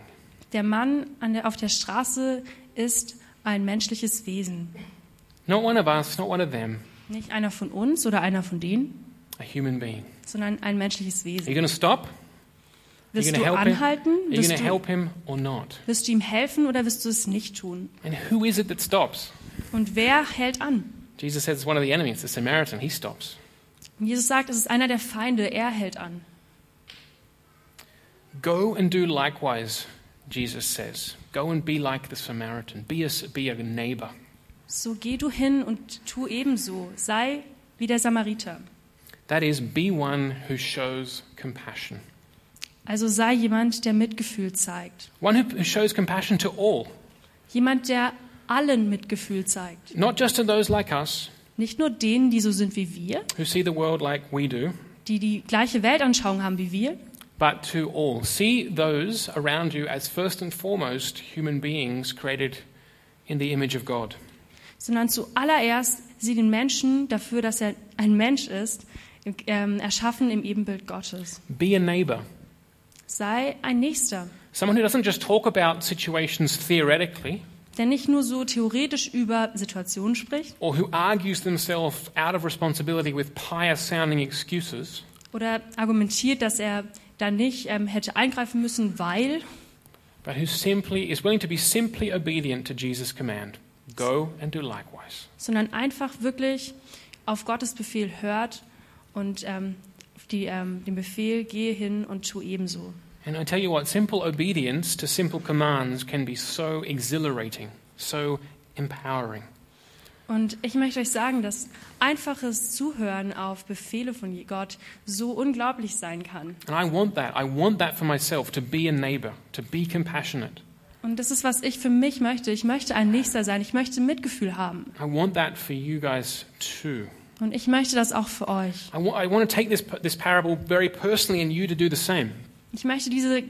Der Mann an der, auf der Straße ist ein menschliches Wesen. Not one of us, not one of them, Nicht einer von uns oder einer von denen, a human being. Sondern ein menschliches Are you Wesen. going to stop? Are you Wirst going du him? anhalten? Going Wirst du, help him or not? wirst du ihm helfen oder wirst du es nicht tun? And who is it that stops? Und wer hält an? Jesus says it's one of the enemies, the Samaritan. He stops. Jesus sagt, es ist einer der Feinde, er hält an. Go and do likewise, Jesus says. Go and be like the Samaritan. Be a, be a neighbor. So geh du hin und tu ebenso. Sei wie der Samariter. That is, be one who shows compassion. Also sei jemand, der Mitgefühl zeigt. One who shows compassion to all, Jemand, der allen Mitgefühl zeigt. not just to those like us Nicht nur denen, die so sind wie wir, who see the world like we do, die die gleiche Weltanschauung haben wie wir, but to all. See those around you as first and foremost human beings created in the image of God. sondern zuallererst sieh den Menschen dafür, dass er ein Mensch ist, ähm, erschaffen im Ebenbild Gottes. Be a neighbor. Sei ein Nächster, Someone who doesn't just talk about situations theoretically der nicht nur so theoretisch über Situationen spricht or who argues themselves out of responsibility with pious sounding excuses, oder argumentiert, dass er da nicht ähm, hätte eingreifen müssen, weil, but who simply is willing to be simply obedient to Jesus' command. Go and do likewise. sondern einfach wirklich auf Gottes Befehl hört und ähm, die, ähm, den Befehl, gehe hin und tu ebenso. And I tell you what, simple obedience to simple commands can be so exhilarating, so empowering. Und ich möchte euch sagen, dass einfaches Zuhören auf Befehle von Gott so unglaublich sein kann. And I want that. I want that for myself to be a neighbor, to be compassionate. Und das ist, was ich für mich möchte. Ich möchte ein Nächster sein. Ich möchte Mitgefühl haben. I want that for you guys too. Und ich möchte das auch für euch. I wa- I want to take this, this parable very personally and you to do the same. Ich möchte dieses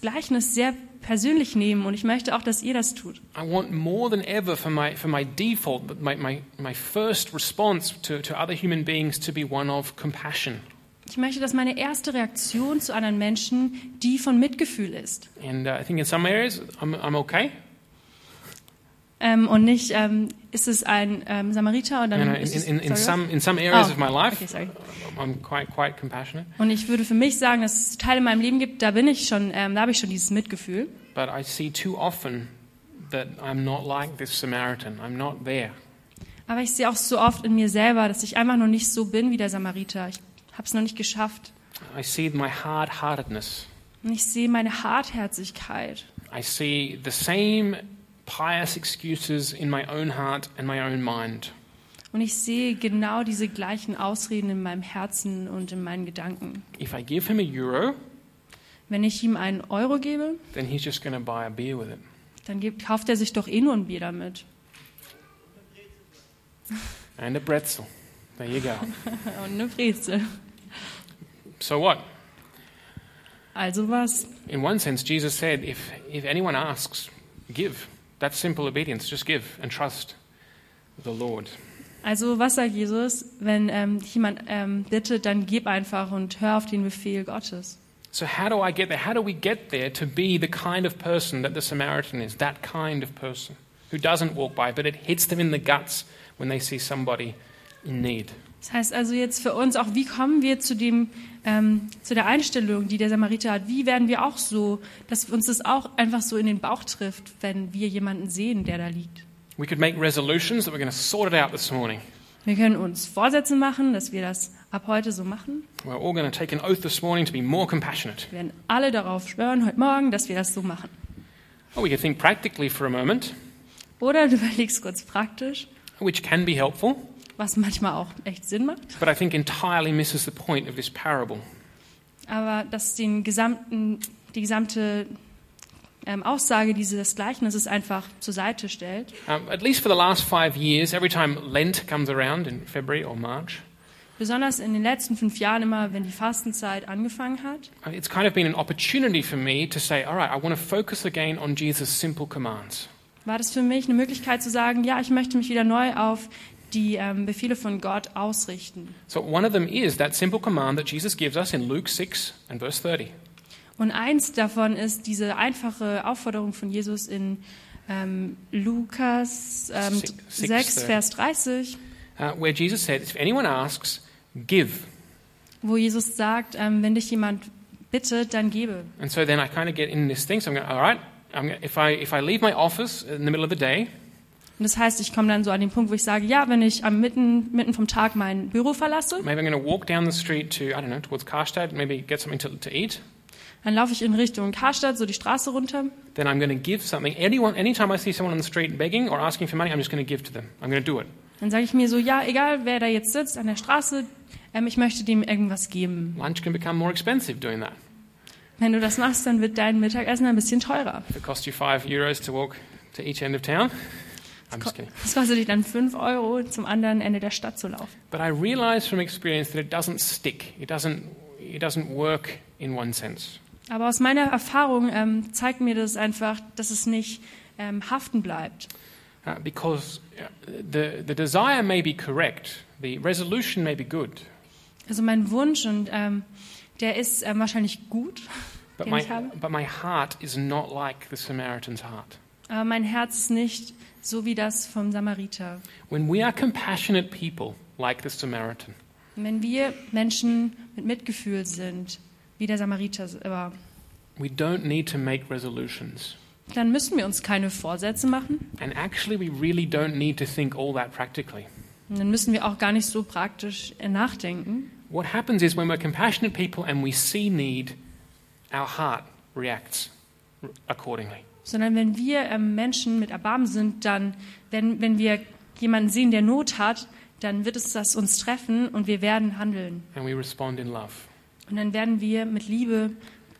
Gleichnis sehr persönlich nehmen und ich möchte auch, dass ihr das tut. I want more than ever for my, for my default, my, my, my first response to, to other human beings to be one of compassion. Ich möchte, dass meine erste Reaktion zu anderen Menschen die von Mitgefühl ist. And uh, I think in some areas I'm, I'm okay. Ähm, und nicht, ähm, ist es ein ähm, Samariter dann And, uh, in, in, in, some, in some areas Oh, of my life, okay, sorry. I'm quite, quite compassionate. Und ich würde für mich sagen, dass es Teile in meinem Leben gibt, da bin ich schon, da habe ich schon dieses Mitgefühl. But I see too often that I'm not like this Samaritan. I'm not there. Aber ich sehe auch so oft in mir selber, dass ich einfach noch nicht so bin wie der Samariter. Ich habe es noch nicht geschafft. I see my hard heartedness. Und ich sehe meine Hartherzigkeit. I see the same pious excuses in my own heart and my own mind. Und ich sehe genau diese gleichen Ausreden in meinem Herzen und in meinen Gedanken. If I give him a euro, Wenn ich ihm einen Euro gebe, then he's just going to buy a beer with it. dann gibt, kauft er sich doch eh nur ein Bier damit. And a pretzel. There you go. Und eine Brezel. so what? Also was? In one sense, Jesus said, if, if anyone asks, give. That's simple obedience. Just give and trust the Lord. Also was sagt Jesus? Wenn ähm, jemand ähm, bittet, dann gib einfach und hör auf den Befehl Gottes. So, how do I get there? How do we get there to be the kind of person that the Samaritan is? That kind of person who doesn't walk by, but it hits them in the guts when they see somebody in need. Das heißt also jetzt für uns auch, wie kommen wir zu dem, ähm, zu der Einstellung, die der Samariter hat? Wie werden wir auch so, dass uns das auch einfach so in den Bauch trifft, wenn wir jemanden sehen, der da liegt? We could make resolutions that we're going to sort it out this morning. Wir können uns Vorsätze machen, dass wir das ab heute so machen. We're all going to take an oath this morning to be more compassionate. Wir werden alle darauf schwören heute Morgen, dass wir das so machen. Or we could think practically for a moment, Oder du überlegst kurz praktisch, which can be helpful, was manchmal auch echt Sinn macht, but I think entirely misses the point of this parable. aber das den gesamten, die gesamte ähm, Aussage dieses Gleichnisses einfach zur Seite stellt. Um, at least for the last five years, every time Lent comes around in February or March, Besonders in den letzten fünf Jahren immer, wenn die Fastenzeit angefangen hat, uh, it's kind of been an opportunity for me to say, all right, I want to focus again on Jesus' simple commands. war das für mich eine Möglichkeit zu sagen, ja, ich möchte mich wieder neu auf die ähm, Befehle von Gott ausrichten. So one of them is that simple command that Jesus gives us in Luke 6 and verse 30. Und eins davon ist diese einfache Aufforderung von Jesus in ähm, Lukas ähm, Six- six 6, thirty. Vers 30, uh, where Jesus said, If anyone asks, give. wo Jesus sagt, ähm, wenn dich jemand bittet, dann gebe. And so then I kind of get in this thing. So I'm going, all right, I'm gonna, if, I, if I leave my office in the middle of the day, Und das heißt, ich komme dann so an den Punkt, wo ich sage, ja, wenn ich am mitten, mitten vom Tag mein Büro verlasse, maybe I'm going to walk down the street to, I don't know, towards Karstadt, maybe get something to, to eat. dann laufe ich in Richtung Karstadt, so die Straße runter. Then I'm going to give something. Anyone, anytime I see someone on the street begging or asking for money, I'm just going to give to them. I'm going to do it. Dann sage ich mir so, ja, egal wer da jetzt sitzt an der Straße, ähm, ich möchte dem irgendwas geben. Lunch can become more expensive doing that. Wenn du das machst, dann wird dein Mittagessen ein bisschen teurer. If it costs you five euros to walk to each end of town, I'm just kidding. Es kostet dich dann fünf Euro, zum anderen Ende der Stadt zu laufen. But I realize from experience that it doesn't stick. It doesn't, it doesn't work in one sense. Aber aus meiner Erfahrung ähm, zeigt mir das einfach, dass es nicht ähm, haften bleibt. Uh, because uh, the, the desire may be correct, the resolution may be good, Also mein Wunsch, und ähm, der ist ähm, wahrscheinlich gut, but den my, ich habe, but my heart is not like the Samaritan's heart. aber mein Herz ist nicht so wie das vom Samariter. When we are compassionate people like the Samaritan, wenn wir Menschen mit Mitgefühl sind, wie der Samariter war, we don't need to make resolutions. dann müssen wir uns keine Vorsätze machen. And actually, we really don't need to think all that practically. Und dann müssen wir auch gar nicht so praktisch nachdenken. What happens is when we're compassionate people and we see need, our heart reacts accordingly. Sondern wenn wir ähm, Menschen mit Erbarmen sind, dann, wenn, wenn wir jemanden sehen, der Not hat, dann wird es das uns treffen und wir werden handeln. And we respond in love. Und dann werden wir mit Liebe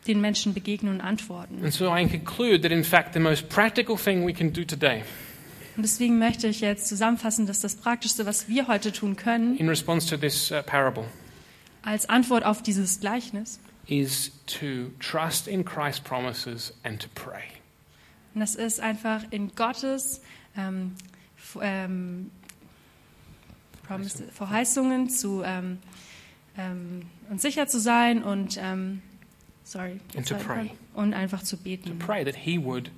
den Menschen begegnen und antworten. And so I conclude that, in fact, the most practical thing we can do today Und deswegen möchte ich jetzt zusammenfassen, dass das Praktischste, was wir heute tun können, in response to this uh, parable als Antwort auf dieses Gleichnis, is to trust in Christ's promises and to pray. Und das ist einfach in Gottes ähm, ähm, Promise- Verheißungen zu ähm, ähm, uns sicher zu sein und ähm, sorry And to pray. und einfach zu To beten pray that He would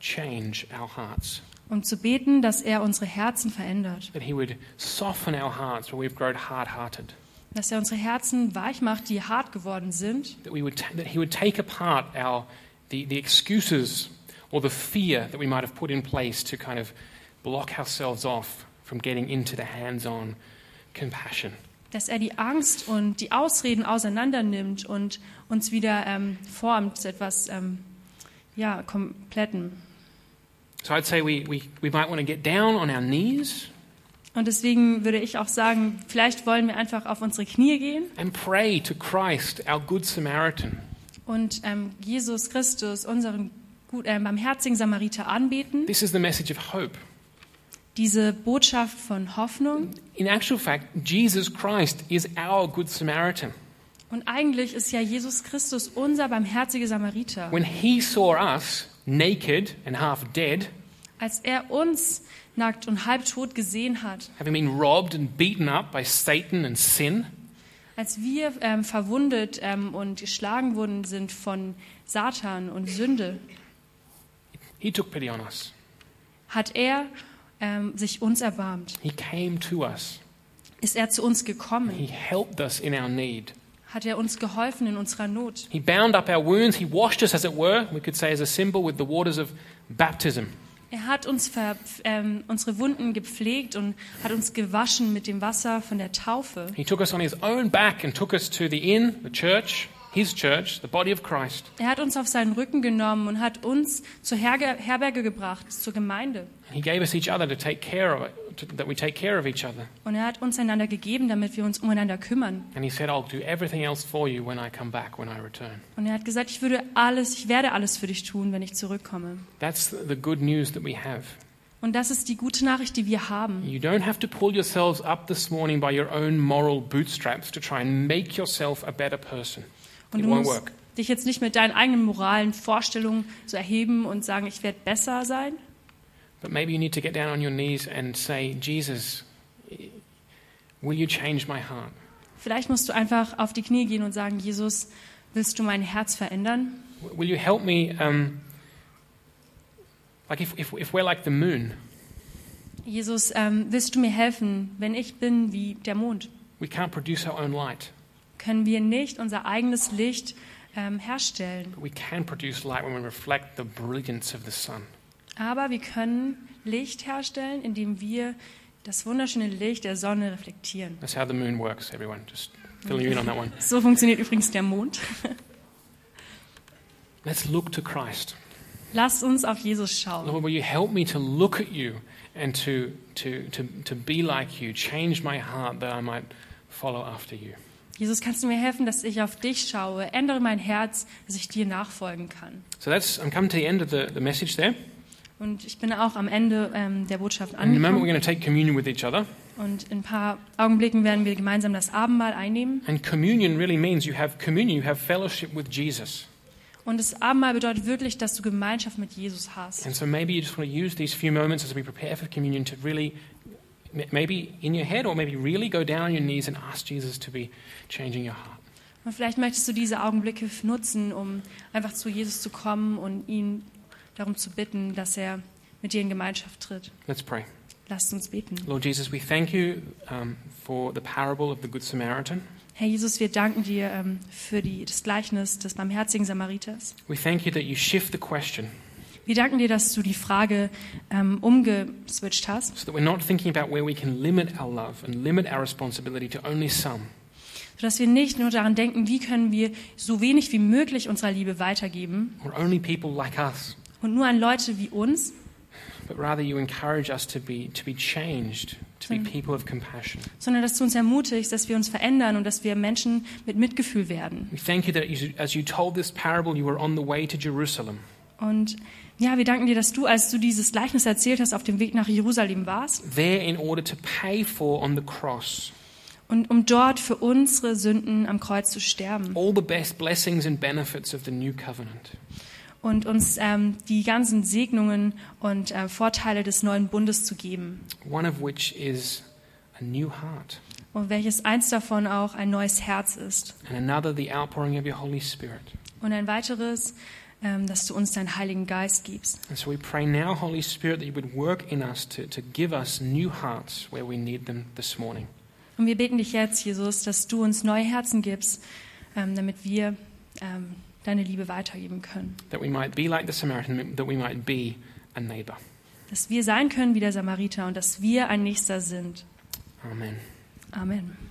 change our hearts, und zu beten, dass er unsere Herzen verändert, that He would soften our hearts where we've grown hard hearted, dass er unsere Herzen weich macht, die hart geworden sind. That, we would that He would take apart our, the, the excuses or the fear that we might have put in place to kind of block ourselves off from getting into the hands on compassion. dass er die Angst und die Ausreden auseinander nimmt und uns wieder ähm, formt zu etwas ähm, ja, Kompletten. So I'd say we, we, we might want to get down on our knees Und deswegen würde ich auch sagen, vielleicht wollen wir einfach auf unsere Knie gehen and pray to Christ, our Good Samaritan. und ähm, Jesus Christus, unseren gut, äh, barmherzigen Samariter, anbeten. This is the message of hope. Diese Botschaft von Hoffnung. In actual fact, Jesus Christ is our Good Samaritan. Und eigentlich ist ja Jesus Christus unser barmherziger Samariter. When he saw us naked and half dead, Als er uns nackt und halbtot gesehen hat, having been robbed and beaten up by Satan and sin, als wir ähm, verwundet ähm, und geschlagen wurden sind von Satan und Sünde, he took pity on us. hat er ähm, sich uns erbarmt. He came to us. Ist er zu uns gekommen? He helped us in our need. Hat er uns geholfen in unserer Not? He bound up our wounds. He washed us, as it were, we could say as a symbol, with the waters of baptism. Er hat uns ver, ähm, unsere Wunden gepflegt und hat uns gewaschen mit dem Wasser von der Taufe. He took us on his own back and took us to the inn, the church, his church, the body of Christ. Er hat uns auf seinen Rücken genommen und hat uns zur Herge, Herberge gebracht, zur Gemeinde. And he gave us each other to take care of it, to, that we take care of each other. Und er hat uns einander gegeben, damit wir uns umeinander kümmern. And he said, I'll do everything else for you when I come back, when I return. Und er hat gesagt, ich würde alles, ich werde alles für dich tun, wenn ich zurückkomme. That's the good news that we have. Und das ist die gute Nachricht, die wir haben. You don't have to pull yourselves up this morning by your own moral bootstraps to try and make yourself a better person. Und It du musst work. dich jetzt nicht mit deinen eigenen moralen Vorstellungen so erheben und sagen, ich werde besser sein, But maybe you need to get down on your knees and say, Jesus, will you change my heart? Vielleicht musst du einfach auf die Knie gehen und sagen, Jesus, willst du mein Herz verändern? Will you help me um, Like if, if, if we're like the moon, Jesus, ähm, willst du mir helfen, wenn ich bin wie der Mond? we can't produce our own light, Können wir nicht unser eigenes Licht ähm, herstellen? but we can produce light when we reflect the brilliance of the sun. Aber wir können Licht herstellen, indem wir das wunderschöne Licht der Sonne reflektieren. That's how the moon works, everyone. Just filling you in on that one. So funktioniert übrigens der Mond. Let's look to Christ. Lasst uns auf Jesus schauen. Lord, will you help me to look at you and to, to, to, to be like you? Change my heart that I might follow after you. Jesus, kannst du mir helfen, dass ich auf dich schaue? Ändere mein Herz, dass ich dir nachfolgen kann. So that's, I'm coming to the end of the, the message there. Und ich bin auch am Ende ähm, der Botschaft In a moment, we're angekommen. going to take communion with each other. Und in ein paar Augenblicken werden wir gemeinsam das Abendmahl einnehmen. And communion really means you have communion, you have fellowship with Jesus. Und das Abendmahl bedeutet wirklich, dass du Gemeinschaft mit Jesus hast. And so maybe you just want to use these few moments as we prepare for communion to really, maybe in your head or maybe really go down on your knees and ask Jesus to be changing your heart. Und vielleicht möchtest du diese Augenblicke nutzen, um einfach zu Jesus zu kommen und ihn darum zu bitten, dass er mit dir in Gemeinschaft tritt. Let's pray. Lasst uns beten. Lord Jesus, we thank you um, for the parable of the Good Samaritan. Herr Jesus, wir danken dir ähm, für die, das Gleichnis des barmherzigen Samariters. We thank you that you shift the question Wir danken dir, dass du die Frage ähm, umgeswitcht hast, so that we're not thinking about where we can limit our love and limit our responsibility to only some, sodass wir nicht nur daran denken, wie können wir so wenig wie möglich unserer Liebe weitergeben or only people like us, und nur an Leute wie uns, but rather you encourage us to be, to be changed, to be people of compassion. sondern dass du uns ermutigst, dass wir uns verändern und dass wir Menschen mit Mitgefühl werden. We thank you that as you told this parable, you were on the way to Jerusalem. Und ja, wir danken dir, dass du, als du dieses Gleichnis erzählt hast, auf dem Weg nach Jerusalem warst there in order to pay for on the cross und um dort für unsere Sünden am Kreuz zu sterben all the best blessings and benefits of the new covenant. und uns ähm, die ganzen Segnungen und äh, Vorteile des neuen Bundes zu geben. One of which is a new heart, Und welches eins davon auch ein neues Herz ist. and another the outpouring of your Holy Spirit. Und ein weiteres, dass du uns deinen Heiligen Geist gibst. And so we pray now, Holy Spirit, that you would work in us to, to give us new hearts where we need them this morning. Und wir beten dich jetzt, Jesus, dass du uns neue Herzen gibst, ähm, damit wir ähm, deine Liebe weitergeben können. That we might be like the Samaritan, that we might be a neighbor. Dass wir sein können wie der Samariter und dass wir ein Nächster sind. Amen. Amen.